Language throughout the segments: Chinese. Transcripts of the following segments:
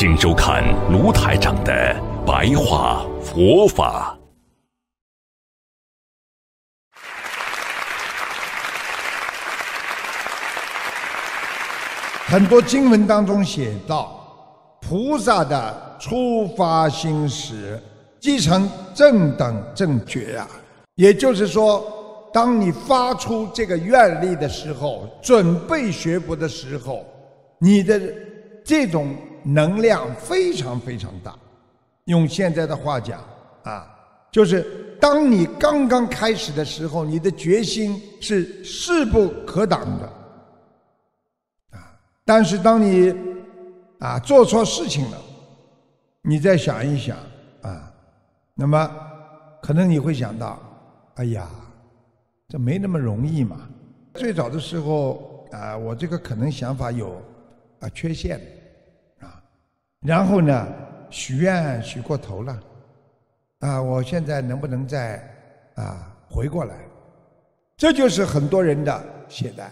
请收看卢台长的白话佛法。很多经文当中写到，菩萨的出发心时，即成正等正觉啊。也就是说，当你发出这个愿力的时候，准备学佛的时候，你的这种。能量非常非常大，用现在的话讲啊，就是当你刚刚开始的时候，你的决心是势不可挡的，啊，但是当你啊做错事情了，你再想一想啊，那么可能你会想到，哎呀，这没那么容易嘛。最早的时候啊，我这个可能想法有啊缺陷。然后呢，许愿许过头了，啊，我现在能不能再啊回过来？这就是很多人的懈怠，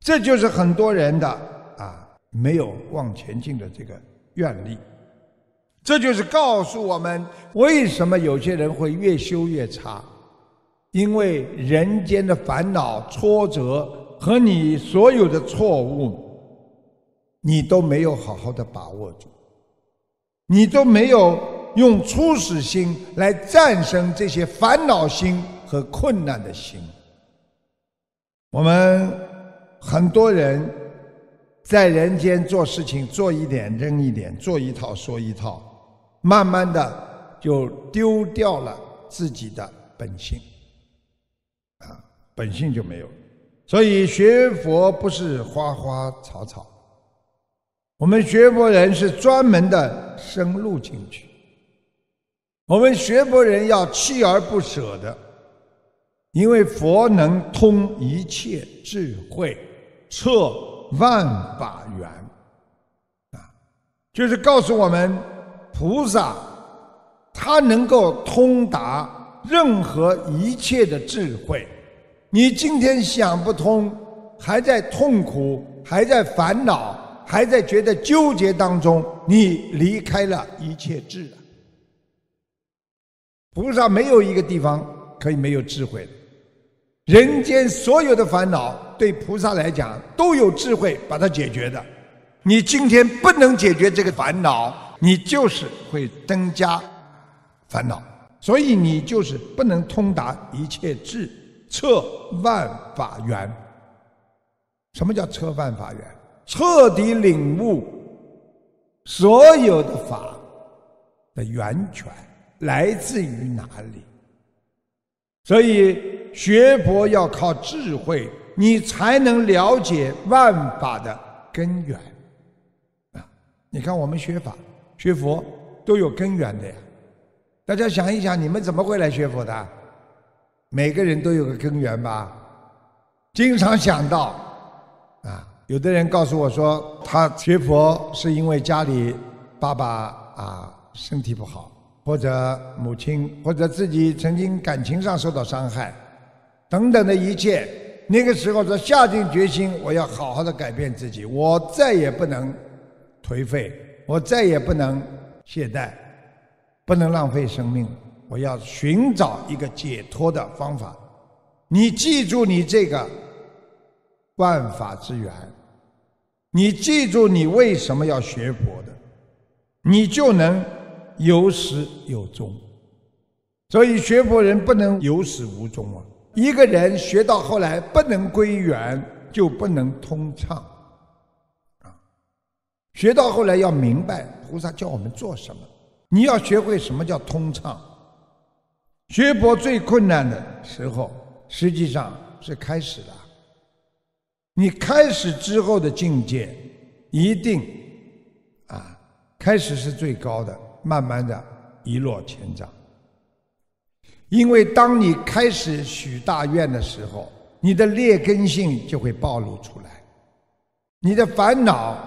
这就是很多人的啊没有往前进的这个愿力。这就是告诉我们，为什么有些人会越修越差，因为人间的烦恼、挫折和你所有的错误。你都没有好好的把握住，你都没有用初始心来战胜这些烦恼心和困难的心。我们很多人在人间做事情，做一点扔一点，做一套说一套，慢慢的就丢掉了自己的本性，啊，本性就没有。所以学佛不是花花草草。我们学佛人是专门的深入进去，我们学佛人要锲而不舍的，因为佛能通一切智慧，彻万法缘，啊，就是告诉我们，菩萨他能够通达任何一切的智慧。你今天想不通，还在痛苦，还在烦恼。还在觉得纠结当中，你离开了一切智了。菩萨没有一个地方可以没有智慧，人间所有的烦恼对菩萨来讲都有智慧把它解决的。你今天不能解决这个烦恼，你就是会增加烦恼，所以你就是不能通达一切智，彻万法缘。什么叫彻万法缘？彻底领悟所有的法的源泉来自于哪里？所以学佛要靠智慧，你才能了解万法的根源。啊，你看我们学法、学佛都有根源的呀。大家想一想，你们怎么会来学佛的？每个人都有个根源吧？经常想到。有的人告诉我说，他学佛是因为家里爸爸啊身体不好，或者母亲，或者自己曾经感情上受到伤害，等等的一切。那个时候他下定决心，我要好好的改变自己，我再也不能颓废，我再也不能懈怠，不能浪费生命，我要寻找一个解脱的方法。你记住，你这个万法之源。你记住，你为什么要学佛的，你就能有始有终。所以学佛人不能有始无终啊！一个人学到后来不能归元，就不能通畅啊！学到后来要明白菩萨叫我们做什么，你要学会什么叫通畅。学佛最困难的时候，实际上是开始了。你开始之后的境界，一定啊，开始是最高的，慢慢的一落千丈。因为当你开始许大愿的时候，你的劣根性就会暴露出来，你的烦恼、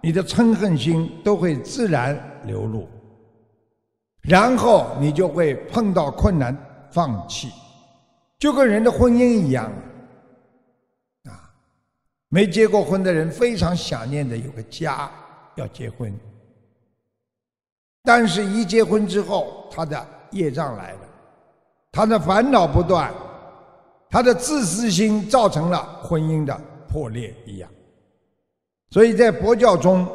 你的嗔恨心都会自然流露，然后你就会碰到困难放弃，就跟人的婚姻一样。没结过婚的人非常想念的有个家，要结婚。但是，一结婚之后，他的业障来了，他的烦恼不断，他的自私心造成了婚姻的破裂一样。所以在佛教中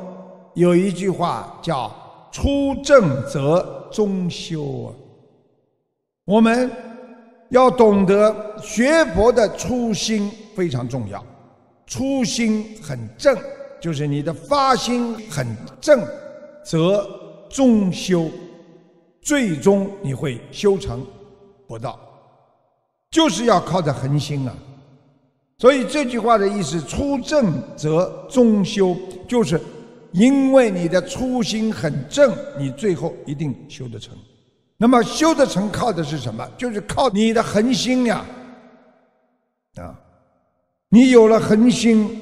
有一句话叫“初正则中修”啊，我们要懂得学佛的初心非常重要。初心很正，就是你的发心很正，则终修，最终你会修成佛道，就是要靠着恒心啊。所以这句话的意思，初正则终修，就是因为你的初心很正，你最后一定修得成。那么修得成靠的是什么？就是靠你的恒心呀，啊。你有了恒心，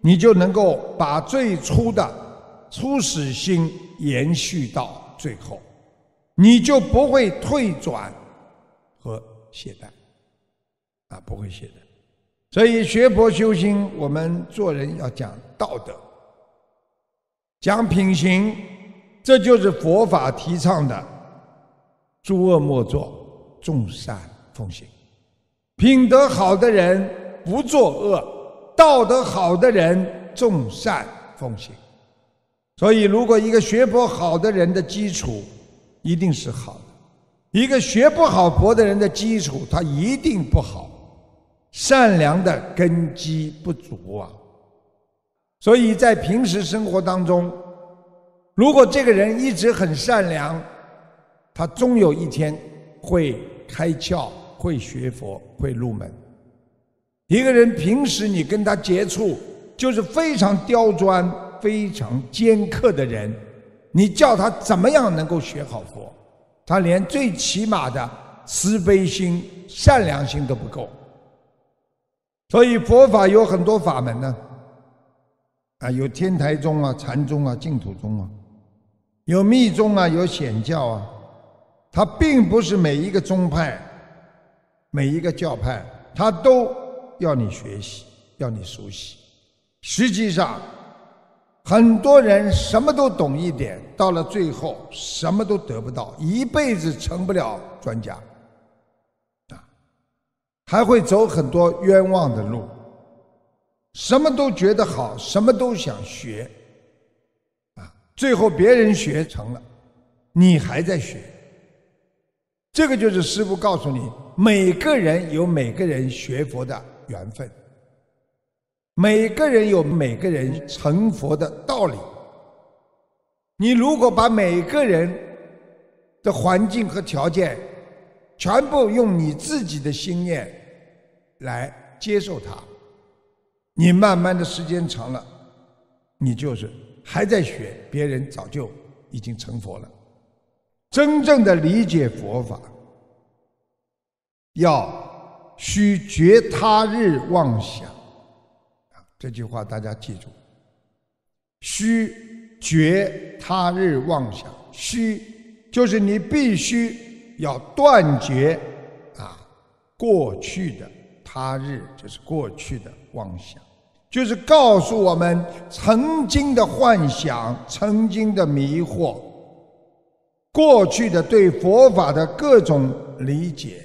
你就能够把最初的初始心延续到最后，你就不会退转和懈怠，啊，不会懈怠。所以学佛修心，我们做人要讲道德，讲品行，这就是佛法提倡的：诸恶莫作，众善奉行。品德好的人。不作恶，道德好的人众善奉行。所以，如果一个学佛好的人的基础一定是好的，一个学不好佛的人的基础他一定不好，善良的根基不足啊。所以在平时生活当中，如果这个人一直很善良，他终有一天会开窍，会学佛，会入门。一个人平时你跟他接触，就是非常刁钻、非常尖刻的人，你叫他怎么样能够学好佛？他连最起码的慈悲心、善良心都不够。所以佛法有很多法门呢，啊，有天台宗啊、禅宗啊、净土宗啊，有密宗啊、有显教啊，它并不是每一个宗派、每一个教派，它都。要你学习，要你熟悉。实际上，很多人什么都懂一点，到了最后什么都得不到，一辈子成不了专家，啊，还会走很多冤枉的路。什么都觉得好，什么都想学，啊，最后别人学成了，你还在学。这个就是师父告诉你，每个人有每个人学佛的。缘分，每个人有每个人成佛的道理。你如果把每个人的环境和条件全部用你自己的心念来接受它，你慢慢的时间长了，你就是还在学，别人早就已经成佛了。真正的理解佛法，要。须绝他日妄想，啊，这句话大家记住。须绝他日妄想，须就是你必须要断绝啊过去的他日，就是过去的妄想，就是告诉我们曾经的幻想、曾经的迷惑、过去的对佛法的各种理解。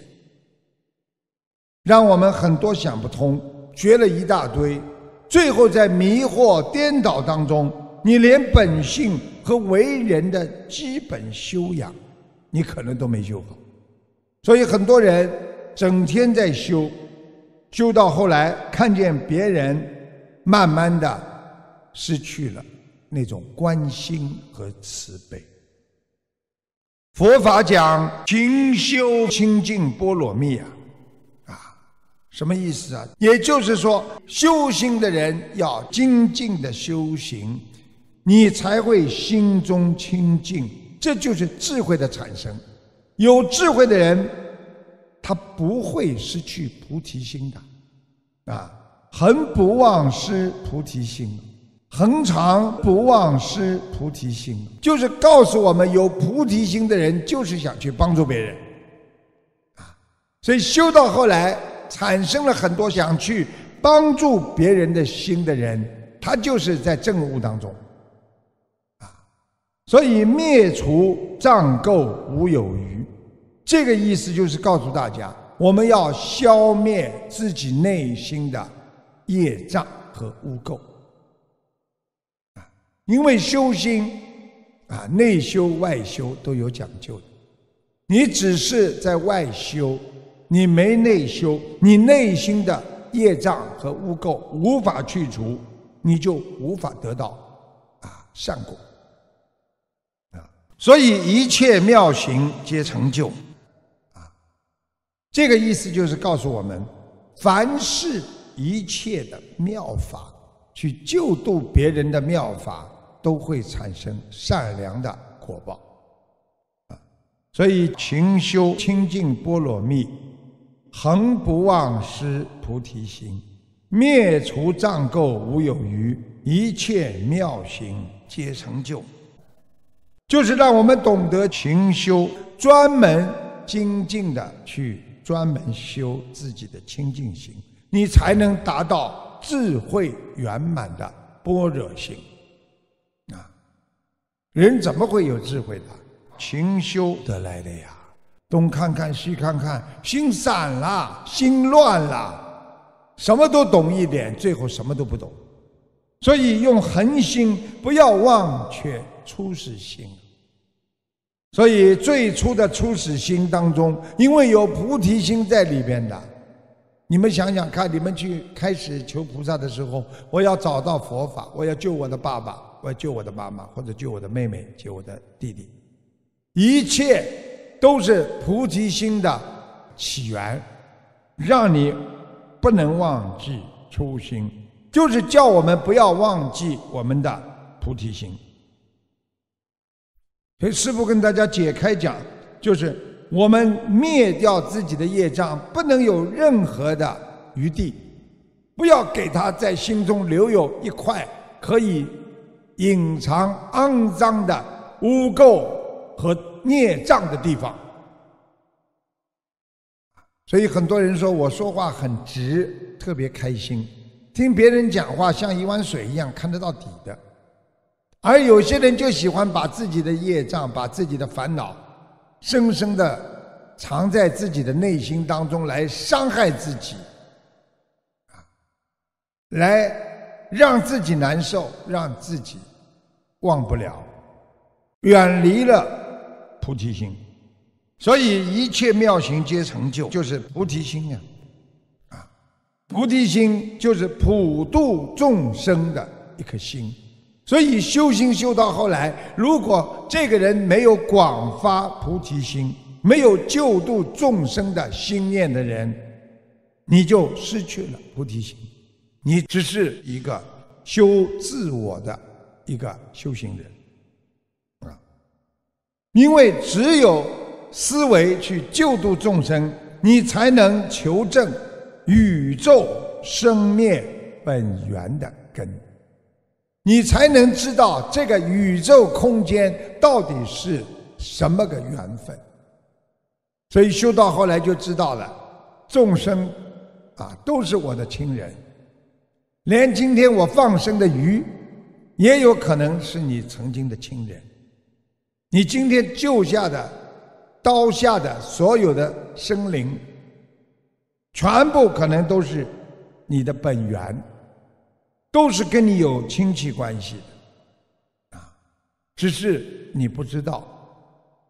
让我们很多想不通，学了一大堆，最后在迷惑颠倒当中，你连本性和为人的基本修养，你可能都没修好。所以很多人整天在修，修到后来看见别人慢慢的失去了那种关心和慈悲。佛法讲勤修清净波罗蜜啊。什么意思啊？也就是说，修行的人要精进的修行，你才会心中清净。这就是智慧的产生。有智慧的人，他不会失去菩提心的，啊，恒不忘失菩提心，恒常不忘失菩提心，就是告诉我们，有菩提心的人就是想去帮助别人，啊，所以修到后来，产生了很多想去帮助别人的心的人，他就是在正悟当中。啊所以灭除障垢无有余，这个意思就是告诉大家，我们要消灭自己内心的业障和污垢啊！因为修心啊，内修外修都有讲究的。你只是在外修，你没内修，你内心的业障和污垢无法去除，你就无法得到啊善果。啊所以一切妙行皆成就，啊，这个意思就是告诉我们，凡是一切的妙法，去救度别人的妙法，都会产生善良的果报，啊，所以勤修清净波罗蜜，恒不忘失菩提心，灭除障垢无有余，一切妙行皆成就。就是让我们懂得勤修，专门精进的去专门修自己的清净心，你才能达到智慧圆满的般若心。啊，人怎么会有智慧的？勤修得来的呀！东看看西看看，心散了，心乱了，什么都懂一点，最后什么都不懂。所以用恒心，不要忘却初始心。所以最初的初始心当中，因为有菩提心在里边的，你们想想看，你们去开始求菩萨的时候，我要找到佛法，我要救我的爸爸，我要救我的妈妈，或者救我的妹妹，救我的弟弟，一切都是菩提心的起源，让你不能忘记初心，就是叫我们不要忘记我们的菩提心。所以师父跟大家解开讲，就是我们灭掉自己的业障，不能有任何的余地，不要给他在心中留有一块可以隐藏肮脏的污垢和孽障的地方。所以很多人说我说话很直，特别开心，听别人讲话像一碗水一样看得到底的。而有些人就喜欢把自己的业障、把自己的烦恼，深深的藏在自己的内心当中，来伤害自己，啊，来让自己难受，让自己忘不了，远离了菩提心。所以一切妙行皆成就，就是菩提心呀，啊，菩提心就是普度众生的一颗心。所以修行修到后来，如果这个人没有广发菩提心，没有救度众生的心念的人，你就失去了菩提心，你只是一个修自我的一个修行人。因为只有思维去救度众生，你才能求证宇宙生灭本源的根。你才能知道这个宇宙空间到底是什么个缘分，所以修到后来就知道了，众生啊都是我的亲人，连今天我放生的鱼，也有可能是你曾经的亲人，你今天救下的刀下的所有的生灵，全部可能都是你的本源。都是跟你有亲戚关系的，啊，只是你不知道，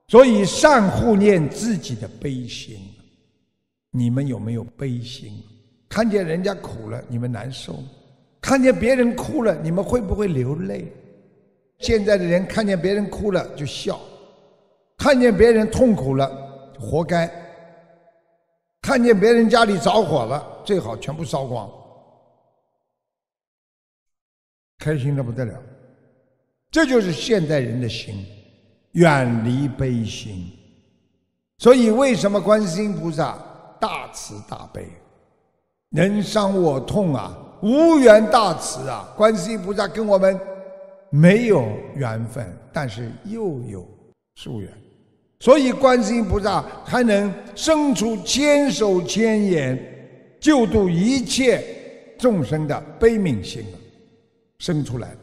所以善护念自己的悲心。你们有没有悲心？看见人家苦了，你们难受；看见别人哭了，你们会不会流泪？现在的人看见别人哭了就笑，看见别人痛苦了活该，看见别人家里着火了，最好全部烧光。开心的不得了，这就是现代人的心，远离悲心。所以，为什么观世音菩萨大慈大悲？人伤我痛啊，无缘大慈啊！观世音菩萨跟我们没有缘分，但是又有殊缘，所以观世音菩萨还能生出千手千眼，救度一切众生的悲悯心啊，生出来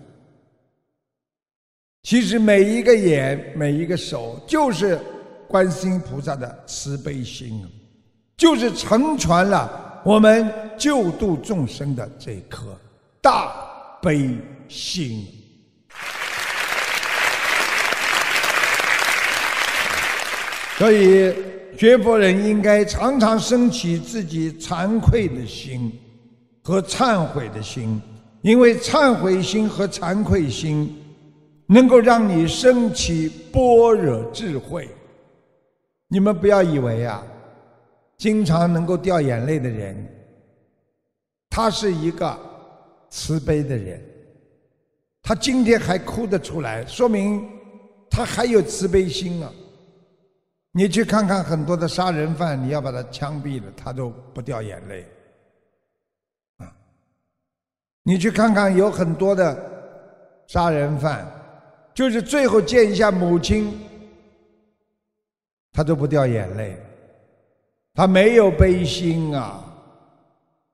其实每一个眼，每一个手，就是观世音菩萨的慈悲心啊，就是成全了。我们救度众生的这颗大悲心，所以学佛人应该常常升起自己惭愧的心和忏悔的心，因为忏悔心和惭愧心能够让你升起般若智慧。你们不要以为啊。经常能够掉眼泪的人，他是一个慈悲的人。他今天还哭得出来，说明他还有慈悲心啊！你去看看很多的杀人犯，你要把他枪毙了，他都不掉眼泪啊！你去看看有很多的杀人犯，就是最后见一下母亲，他都不掉眼泪。他没有悲心啊，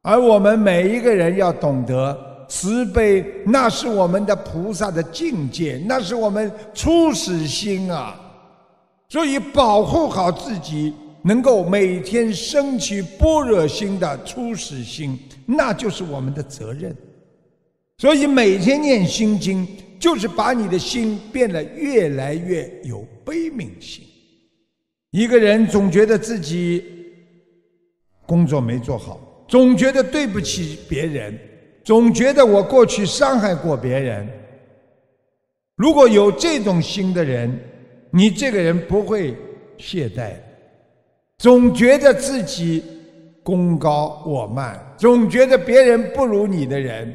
而我们每一个人要懂得慈悲，那是我们的菩萨的境界，那是我们初始心啊。所以保护好自己，能够每天升起般若心的初始心，那就是我们的责任。所以每天念心经，就是把你的心变得越来越有悲悯心。一个人总觉得自己。工作没做好，总觉得对不起别人，总觉得我过去伤害过别人。如果有这种心的人，你这个人不会懈怠，总觉得自己功高我慢，总觉得别人不如你的人，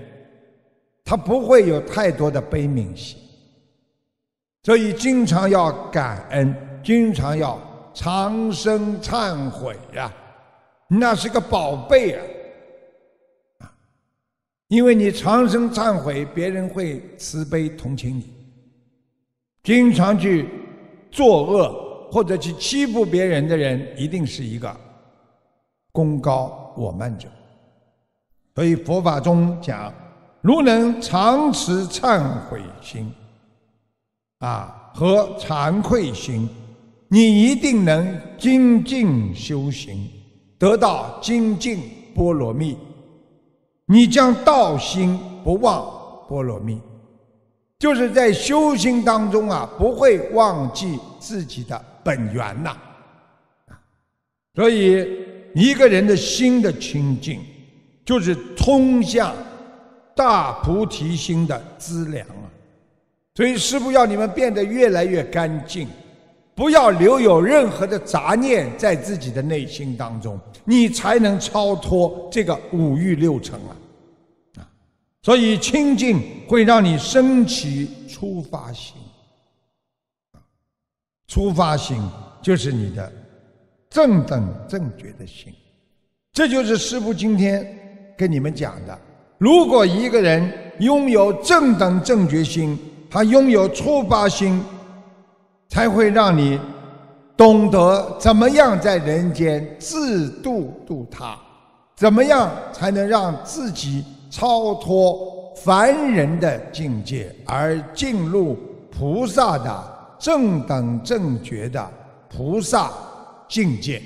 他不会有太多的悲悯心。所以，经常要感恩，经常要长生忏悔呀。那是个宝贝啊！啊，因为你长生忏悔，别人会慈悲同情你。经常去作恶或者去欺负别人的人，一定是一个功高我慢者。所以佛法中讲，如能常持忏悔心，啊和惭愧心，你一定能精进修行。得到精进波罗蜜，你将道心不忘波罗蜜，就是在修行当中啊，不会忘记自己的本源呐。所以一个人的心的清净，就是通向大菩提心的资粮啊。所以师父要你们变得越来越干净。不要留有任何的杂念在自己的内心当中，你才能超脱这个五欲六尘！啊，所以清净会让你升起出发心，出发心就是你的正等正觉的心。这就是师父今天跟你们讲的：如果一个人拥有正等正觉心，他拥有出发心。才会让你懂得怎么样在人间自度度他，怎么样才能让自己超脱凡人的境界，而进入菩萨的正等正觉的菩萨境界。